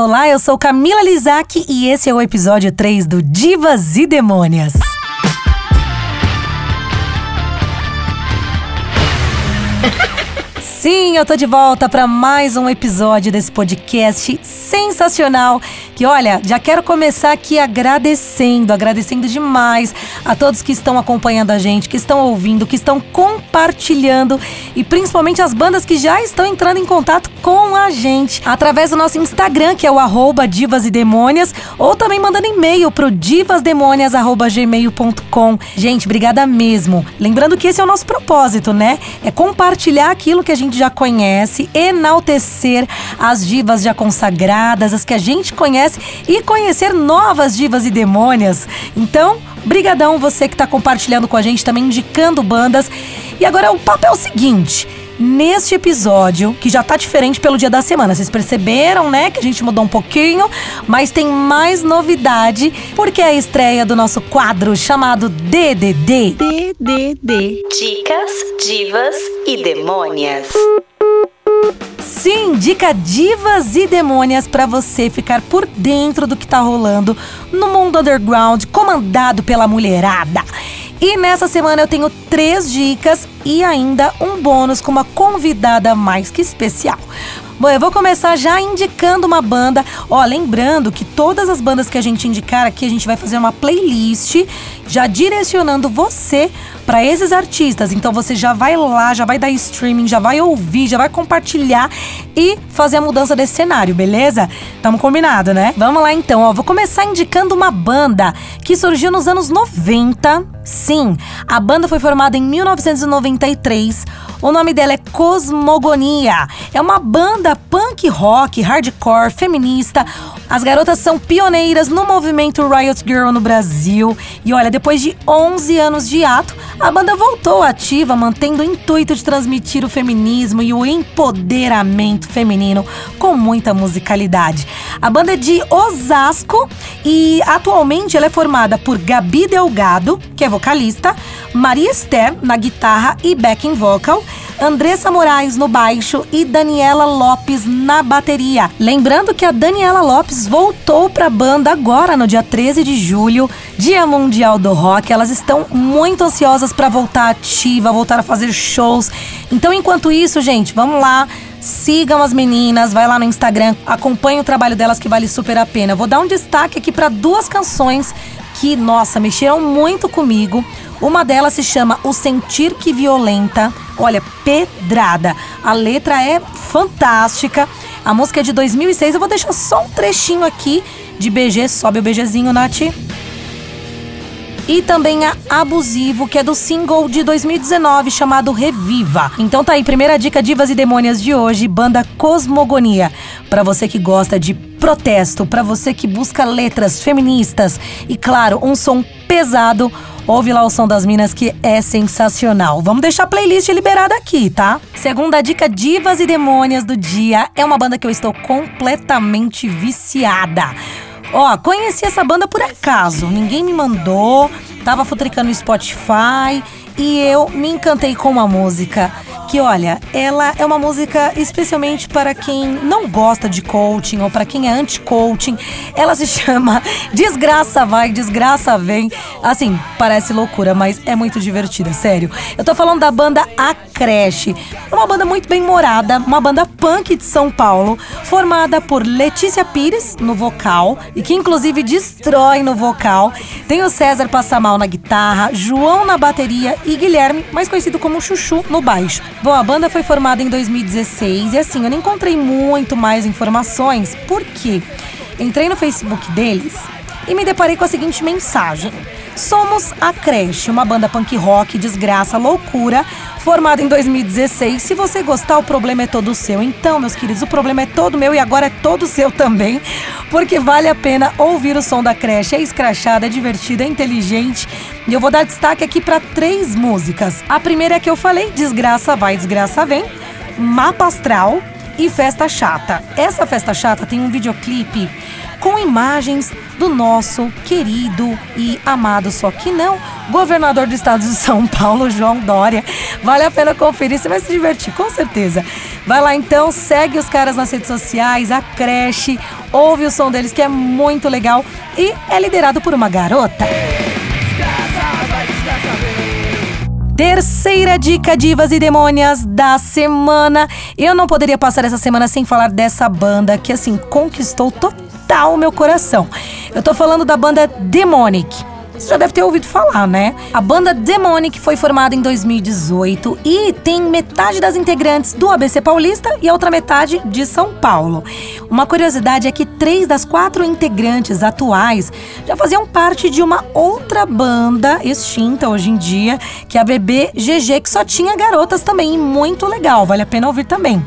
Olá, eu sou Camila Lizac e esse é o episódio 3 do Divas e Demônias. Sim, eu tô de volta para mais um episódio desse podcast sensacional. Olha, já quero começar aqui agradecendo, agradecendo demais a todos que estão acompanhando a gente, que estão ouvindo, que estão compartilhando e principalmente as bandas que já estão entrando em contato com a gente através do nosso Instagram, que é o arroba Divas e Demônias, ou também mandando e-mail pro divasdemônias.gmail.com. Gente, obrigada mesmo. Lembrando que esse é o nosso propósito, né? É compartilhar aquilo que a gente já conhece, enaltecer as divas já consagradas, as que a gente conhece e conhecer novas divas e demônias. Então, brigadão você que está compartilhando com a gente, também indicando bandas. E agora o papo é o seguinte, neste episódio, que já tá diferente pelo dia da semana. Vocês perceberam, né, que a gente mudou um pouquinho, mas tem mais novidade, porque é a estreia do nosso quadro chamado DDD. DDD. Dicas, divas e demônias. Sim, dica divas e demônias para você ficar por dentro do que tá rolando no mundo underground comandado pela mulherada. E nessa semana eu tenho três dicas e ainda um bônus com uma convidada mais que especial. Bom, eu vou começar já indicando uma banda. Ó, lembrando que todas as bandas que a gente indicar aqui, a gente vai fazer uma playlist já direcionando você para esses artistas. Então você já vai lá, já vai dar streaming, já vai ouvir, já vai compartilhar e fazer a mudança desse cenário, beleza? Tamo combinado, né? Vamos lá então, ó. Vou começar indicando uma banda que surgiu nos anos 90. Sim, a banda foi formada em 1993. O nome dela é Cosmogonia. É uma banda punk rock, hardcore, feminista. As garotas são pioneiras no movimento Riot Girl no Brasil. E olha, depois de 11 anos de ato, a banda voltou ativa, mantendo o intuito de transmitir o feminismo e o empoderamento feminino com muita musicalidade. A banda é de Osasco e atualmente ela é formada por Gabi Delgado, que é vocalista, Maria Esther na guitarra e backing vocal, Andressa Moraes no baixo e Daniela Lopes na bateria. Lembrando que a Daniela Lopes voltou para a banda agora no dia 13 de julho, Dia Mundial do Rock. Elas estão muito ansiosas para voltar ativa, voltar a fazer shows. Então, enquanto isso, gente, vamos lá. Sigam as meninas, vai lá no Instagram, acompanhe o trabalho delas que vale super a pena. Vou dar um destaque aqui para duas canções que, nossa, mexeram muito comigo. Uma delas se chama O Sentir que Violenta. Olha, pedrada. A letra é fantástica. A música é de 2006. Eu vou deixar só um trechinho aqui de BG. Sobe o BGzinho, Nath. E também a Abusivo, que é do single de 2019 chamado Reviva. Então tá aí, primeira dica Divas e Demônias de hoje, banda Cosmogonia. Para você que gosta de protesto, para você que busca letras feministas e claro, um som pesado, Ouve lá o som das minas que é sensacional. Vamos deixar a playlist liberada aqui, tá? Segunda dica Divas e Demônias do dia é uma banda que eu estou completamente viciada. Ó, conheci essa banda por acaso, ninguém me mandou, tava futricando no Spotify e eu me encantei com a música que olha, ela é uma música especialmente para quem não gosta de coaching ou para quem é anti-coaching. Ela se chama Desgraça Vai, Desgraça Vem. Assim, parece loucura, mas é muito divertida, sério. Eu tô falando da banda A Creche. Uma banda muito bem morada, uma banda punk de São Paulo, formada por Letícia Pires no vocal e que inclusive destrói no vocal. Tem o César Passamal na guitarra, João na bateria e Guilherme, mais conhecido como Chuchu, no baixo. Bom, a banda foi formada em 2016 e assim, eu não encontrei muito mais informações, porque entrei no Facebook deles e me deparei com a seguinte mensagem. Somos a Creche, uma banda punk rock, desgraça, loucura, formada em 2016. Se você gostar, o problema é todo seu. Então, meus queridos, o problema é todo meu e agora é todo seu também, porque vale a pena ouvir o som da Creche. É escrachada, é divertida, é inteligente. E eu vou dar destaque aqui para três músicas. A primeira é que eu falei, Desgraça Vai, Desgraça Vem, Mapa Astral e Festa Chata. Essa Festa Chata tem um videoclipe com imagens do nosso querido e amado, só que não, governador do estado de São Paulo, João Dória. Vale a pena conferir, você vai se divertir, com certeza. Vai lá então, segue os caras nas redes sociais, a creche, ouve o som deles que é muito legal e é liderado por uma garota. Terceira dica divas e demônias da semana. Eu não poderia passar essa semana sem falar dessa banda que assim conquistou total o meu coração. Eu tô falando da banda Demonic. Você já deve ter ouvido falar, né? A banda Demonic foi formada em 2018 e tem metade das integrantes do ABC Paulista e a outra metade de São Paulo. Uma curiosidade é que três das quatro integrantes atuais já faziam parte de uma outra banda extinta hoje em dia, que é a BB GG, que só tinha garotas também, muito legal, vale a pena ouvir também.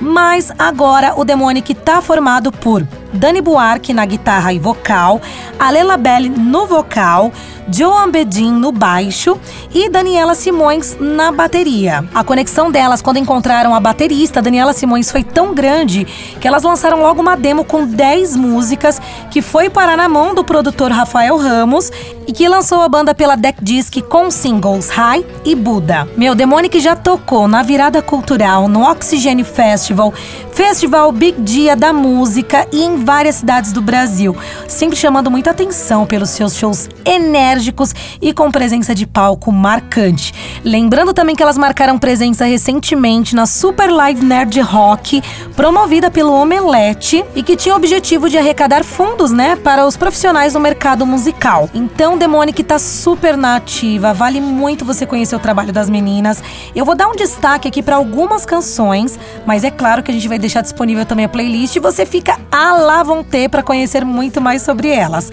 Mas agora o Demonic tá formado por Dani Buarque na guitarra e vocal, Alela Belli no vocal, Joan Bedin no baixo e Daniela Simões na bateria. A conexão delas quando encontraram a baterista Daniela Simões foi tão grande que elas lançaram logo uma demo com 10 músicas que foi parar na mão do produtor Rafael Ramos e que lançou a banda pela Deck Disc com singles High e Buda. Meu, Demonic já tocou na Virada Cultural, no Oxigênio Festival, Festival Big Dia da Música e em várias cidades do Brasil, sempre chamando muita atenção pelos seus shows enérgicos e com presença de palco marcante. Lembrando também que elas marcaram presença recentemente na Super Live Nerd Rock, promovida pelo Omelete e que tinha o objetivo de arrecadar fundos, né, para os profissionais do mercado musical. Então, Demonic tá super na ativa, vale muito você conhecer o trabalho das meninas. Eu vou dar um destaque aqui para algumas canções, mas é claro que a gente vai deixar disponível também a playlist e você fica a lá vão ter para conhecer muito mais sobre elas.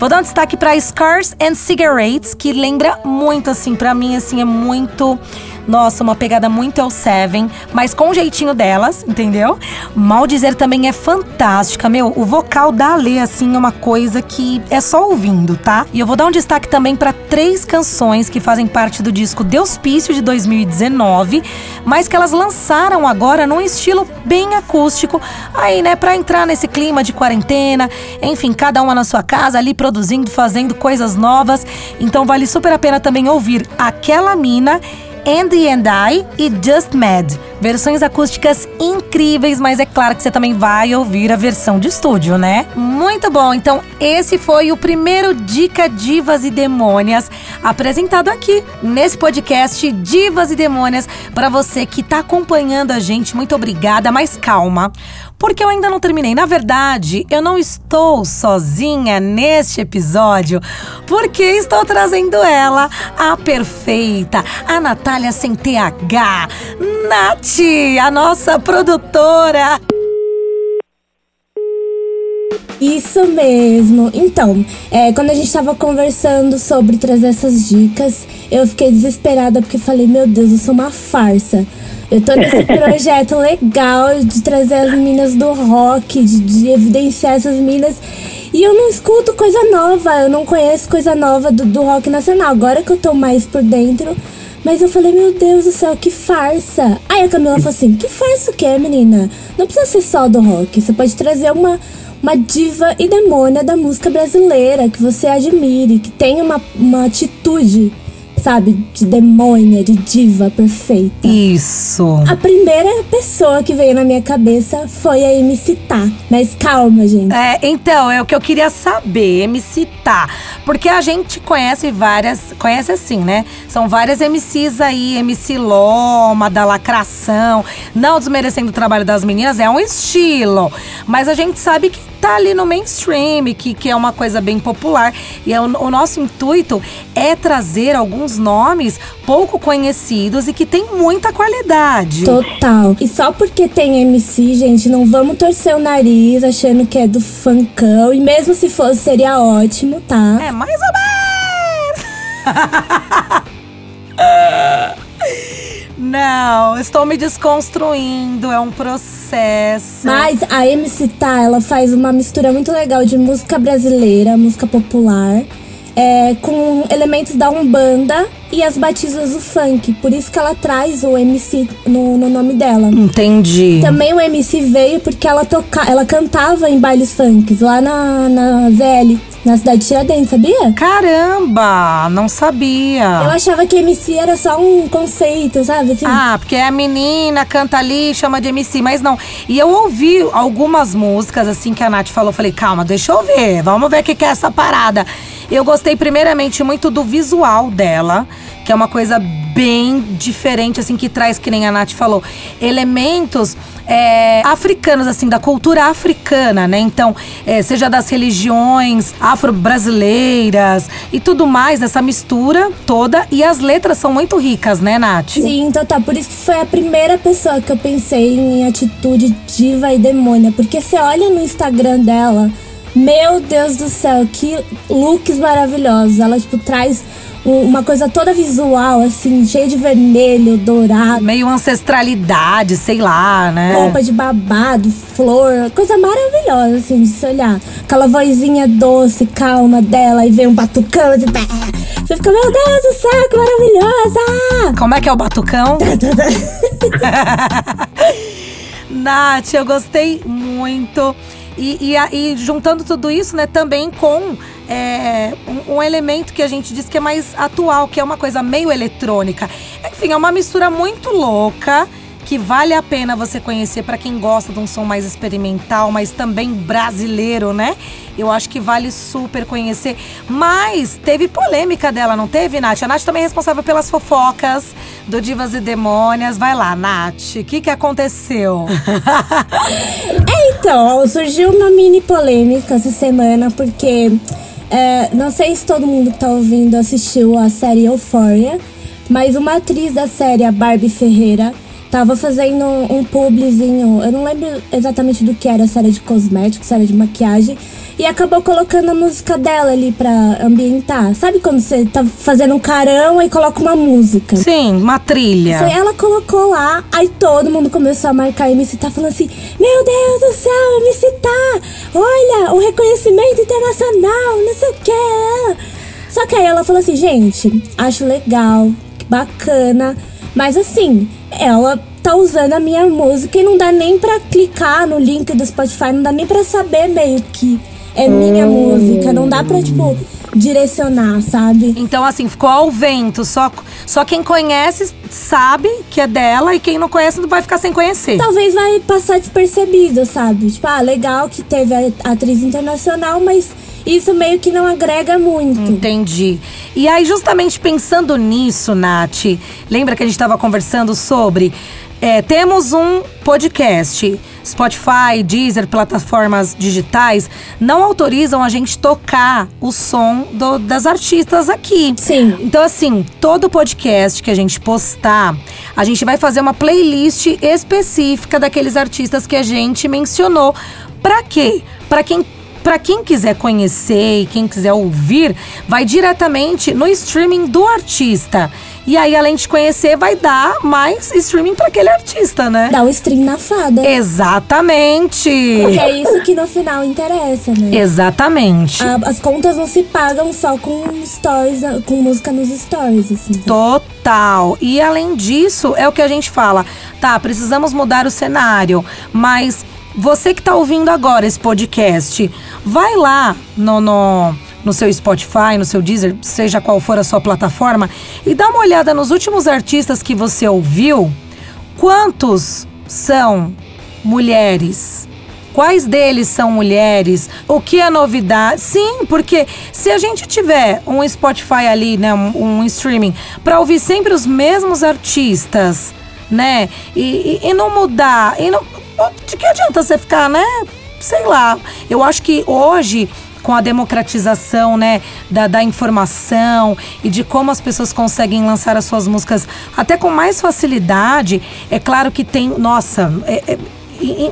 Vou dar um destaque para Scars and Cigarettes, que lembra muito assim, para mim assim é muito nossa, uma pegada muito El Seven, mas com o jeitinho delas, entendeu? Mal dizer também é fantástica, meu. O vocal da Ale, assim, é uma coisa que é só ouvindo, tá? E eu vou dar um destaque também para três canções que fazem parte do disco Deuspício de 2019, mas que elas lançaram agora num estilo bem acústico, aí, né, para entrar nesse clima de quarentena, enfim, cada uma na sua casa ali produzindo, fazendo coisas novas. Então vale super a pena também ouvir aquela mina Andy and I, it Just Mad. Versões acústicas incríveis, mas é claro que você também vai ouvir a versão de estúdio, né? Muito bom. Então, esse foi o primeiro Dica Divas e Demônias apresentado aqui nesse podcast Divas e Demônias para você que está acompanhando a gente. Muito obrigada, mas calma, porque eu ainda não terminei. Na verdade, eu não estou sozinha neste episódio, porque estou trazendo ela, a perfeita, a Natália sem TH, Nath, a nossa produtora. Isso mesmo. Então, é, quando a gente tava conversando sobre trazer essas dicas, eu fiquei desesperada porque falei, meu Deus, eu sou uma farsa. Eu tô nesse projeto legal de trazer as minas do rock, de, de, evidenciar essas minas. E eu não escuto coisa nova, eu não conheço coisa nova do, do rock nacional. Agora que eu tô mais por dentro. Mas eu falei, meu Deus do céu, que farsa. Aí a Camila falou assim: que farsa o que, menina? Não precisa ser só do rock. Você pode trazer uma uma diva e demônia da música brasileira que você admire, que tem uma, uma atitude sabe, de demônia, de diva perfeita. Isso. A primeira pessoa que veio na minha cabeça foi a MC Tá. Mas calma, gente. É, então, é o que eu queria saber, MC Tá. Porque a gente conhece várias, conhece assim, né? São várias MCs aí, MC Loma, da lacração. Não desmerecendo o trabalho das meninas, é um estilo. Mas a gente sabe que tá ali no mainstream, que, que é uma coisa bem popular. E é o, o nosso intuito é trazer alguns nomes pouco conhecidos e que tem muita qualidade. Total. E só porque tem MC, gente, não vamos torcer o nariz achando que é do funkão. E mesmo se fosse, seria ótimo, tá? É, mais ou menos. Não, estou me desconstruindo, é um processo. Mas a MC Tá, ela faz uma mistura muito legal de música brasileira, música popular é, com elementos da Umbanda e as batidas do funk. Por isso que ela traz o MC no, no nome dela. Entendi. Também o MC veio porque ela toca, ela cantava em bailes funks lá na, na ZL, na cidade de Tiradentes, sabia? Caramba, não sabia. Eu achava que MC era só um conceito, sabe? Assim, Ah, porque a menina canta ali, chama de MC, mas não. E eu ouvi algumas músicas, assim, que a Nath falou. Falei, calma, deixa eu ver, vamos ver o que que é essa parada. Eu gostei, primeiramente, muito do visual dela, que é uma coisa bem diferente, assim, que traz, que nem a Nath falou, elementos é, africanos, assim, da cultura africana, né? Então, é, seja das religiões afro-brasileiras e tudo mais, essa mistura toda. E as letras são muito ricas, né, Nath? Sim, então tá. Por isso que foi a primeira pessoa que eu pensei em atitude diva e demônia. Porque você olha no Instagram dela, meu Deus do céu, que looks maravilhosos. Ela, tipo, traz um- uma coisa toda visual, assim, cheia de vermelho, dourado. Meio ancestralidade, sei lá, né? Roupa de babado, flor, coisa maravilhosa, assim, de se olhar. Aquela vozinha doce, calma dela, e vem um batucão, assim, pá. você fica, meu Deus do céu, que maravilhosa! Como é que é o batucão? Nath, eu gostei muito. E, e, e juntando tudo isso, né, também com é, um, um elemento que a gente diz que é mais atual, que é uma coisa meio eletrônica. Enfim, é uma mistura muito louca que vale a pena você conhecer para quem gosta de um som mais experimental, mas também brasileiro, né? Eu acho que vale super conhecer. Mas teve polêmica dela, não teve, Nath? A Nath também é responsável pelas fofocas do Divas e Demônias. Vai lá, Nath. O que, que aconteceu? Então, surgiu uma mini polêmica essa semana, porque é, não sei se todo mundo que tá ouvindo assistiu a série Euphoria, mas uma atriz da série, a Barbie Ferreira, tava fazendo um publizinho, eu não lembro exatamente do que era, se era de cosméticos, se era de maquiagem, e acabou colocando a música dela ali pra ambientar. Sabe quando você tá fazendo um carão e coloca uma música? Sim, uma trilha. Ela colocou lá, aí todo mundo começou a marcar a MC Tá falando assim: Meu Deus do céu, MC Tá! Olha, o reconhecimento internacional, não sei o que. Só que aí ela falou assim: Gente, acho legal, que bacana, mas assim, ela tá usando a minha música e não dá nem pra clicar no link do Spotify, não dá nem pra saber meio que é minha música, não dá pra, tipo, direcionar, sabe? Então, assim, ficou ao vento. Só, só quem conhece sabe que é dela e quem não conhece não vai ficar sem conhecer. talvez vai passar despercebido, sabe? Tipo, ah, legal que teve a atriz internacional, mas isso meio que não agrega muito. Entendi. E aí, justamente pensando nisso, Nath, lembra que a gente estava conversando sobre. é, temos um podcast. Spotify, Deezer, plataformas digitais não autorizam a gente tocar o som do- das artistas aqui. Sim. Então, assim, todo podcast que a gente postar, a gente vai fazer uma playlist específica daqueles artistas que a gente mencionou. Pra quê? Pra quem Pra quem quiser conhecer e quem quiser ouvir, vai diretamente no streaming do artista. E aí, além de conhecer, vai dar mais streaming pra aquele artista, né? Dá o stream na fada. Exatamente. Porque é isso que no final interessa, né? Exatamente. A- as contas não se pagam só com stories, com música nos stories, assim. Total. E além disso, é o que a gente fala. Tá, precisamos mudar o cenário, mas você que tá ouvindo agora esse podcast, vai lá no, no, no seu Spotify, no seu Deezer, seja qual for a sua plataforma, e dá uma olhada nos últimos artistas que você ouviu. Quantos são mulheres? Quais deles são mulheres? O que é novidade? Sim, porque se a gente tiver um Spotify ali, né, um, um streaming, para ouvir sempre os mesmos artistas, né, e, e- e não mudar, e não, de que adianta você ficar, né? Sei lá. Eu acho que hoje com a democratização, né, da, da informação e de como as pessoas conseguem lançar as suas músicas até com mais facilidade, é claro que tem, nossa, é- é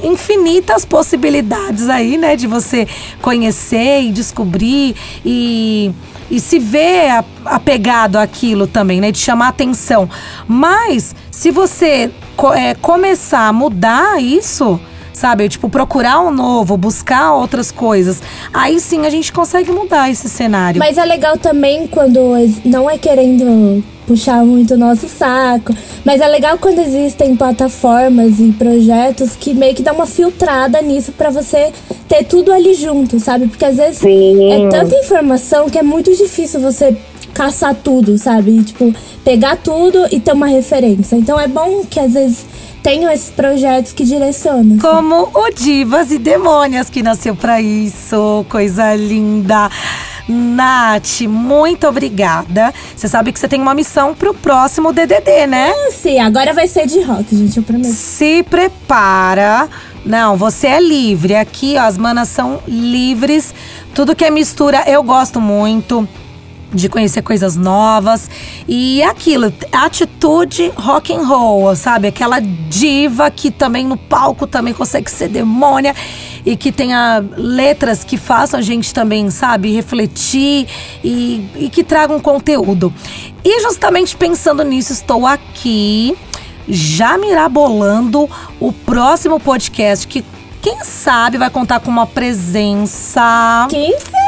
infinitas possibilidades aí, né, de você conhecer e descobrir e e se ver apegado àquilo também, né? De chamar atenção. Mas, se você é, começar a mudar isso, sabe? Tipo, procurar um novo, buscar outras coisas. Aí sim a gente consegue mudar esse cenário. Mas é legal também quando não é querendo puxar muito o nosso saco. Mas é legal quando existem plataformas e projetos que meio que dão uma filtrada nisso para você ter tudo ali junto, sabe? Porque às vezes Sim. é tanta informação que é muito difícil você caçar tudo, sabe? E, tipo, pegar tudo e ter uma referência. Então é bom que às vezes tenham esses projetos que direcionam. Como o Divas e Demônias, que nasceu pra isso. Coisa linda. Nath, muito obrigada. Você sabe que você tem uma missão pro próximo DDD, né? Sim, agora vai ser de rock, gente, eu prometo. Se prepara. Não, você é livre. Aqui, ó, as manas são livres. Tudo que é mistura, eu gosto muito de conhecer coisas novas e aquilo, atitude rock and roll, sabe? Aquela diva que também no palco também consegue ser demônia e que tenha letras que façam a gente também, sabe, refletir e, e que tragam conteúdo. E justamente pensando nisso, estou aqui já mirabolando o próximo podcast que quem sabe vai contar com uma presença. Quem será?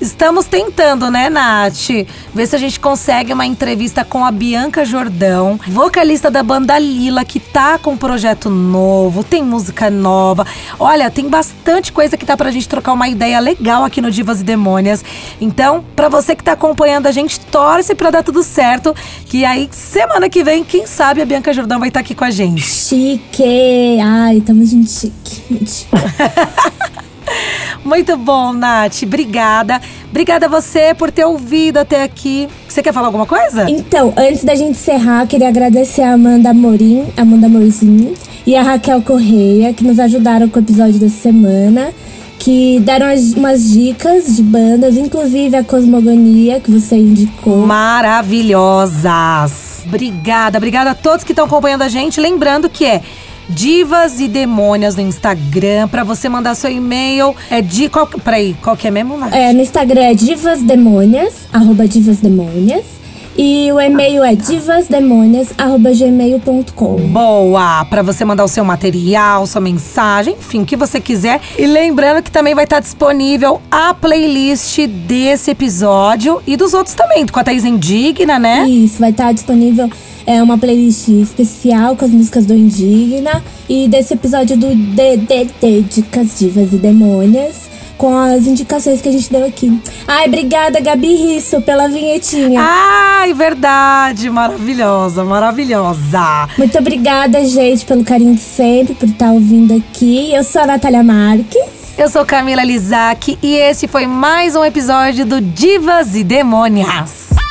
Estamos tentando, né, Nath? Ver se a gente consegue uma entrevista com a Bianca Jordão, vocalista da banda Lila, que tá com um projeto novo, tem música nova. Olha, tem bastante coisa que dá pra gente trocar uma ideia legal aqui no Divas e Demônias. Então, pra você que tá acompanhando a gente, torce pra dar tudo certo. Que aí, semana que vem, quem sabe a Bianca Jordão vai estar aqui com a gente. Chique! Ai, tamo gente chique. Muito bom, Nath. Obrigada. Obrigada a você por ter ouvido até aqui. Você quer falar alguma coisa? Então, antes da gente encerrar, queria agradecer a Amanda Amorim, Amanda Amorzinho, e a Raquel Correia, que nos ajudaram com o episódio dessa semana, que deram as- umas dicas de bandas, inclusive a Cosmogonia, que você indicou. Maravilhosas. Obrigada, obrigada a todos que estão acompanhando a gente. Lembrando que é Divas e Demônias no Instagram. Pra você mandar seu e-mail. É de. Qual, peraí, qual que é mesmo, Nath? É, no Instagram é divasdemônias, arroba divasdemônias. E o e-mail é divasdemônias, arroba gmail.com. Boa! Pra você mandar o seu material, sua mensagem, enfim, o que você quiser. E lembrando que também vai estar disponível a playlist desse episódio e dos outros também, com a Thaís Indigna, né? Isso, vai estar disponível é, uma playlist especial com as músicas do Indigna e desse episódio do DDD, Dicas Divas e Demônias, com as indicações que a gente deu aqui. Ai, obrigada, Gabi Risso, pela vinhetinha. Ai, verdade! Maravilhosa, maravilhosa! Muito obrigada, gente, pelo carinho de sempre, por estar ouvindo aqui. Eu sou a Natália Marques. Eu sou Camila Lizac e esse foi mais um episódio do Divas e Demônias.